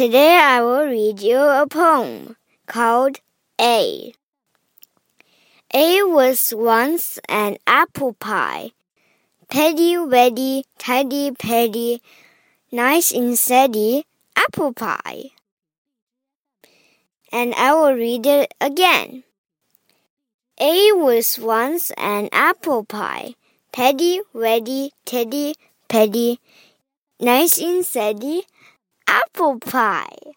Today I will read you a poem called A. A was once an apple pie. Petty, weddy, tidy, petty, nice and steady, apple pie. And I will read it again. A was once an apple pie. Petty, weddy, teddy, petty, nice and steady, apple pie.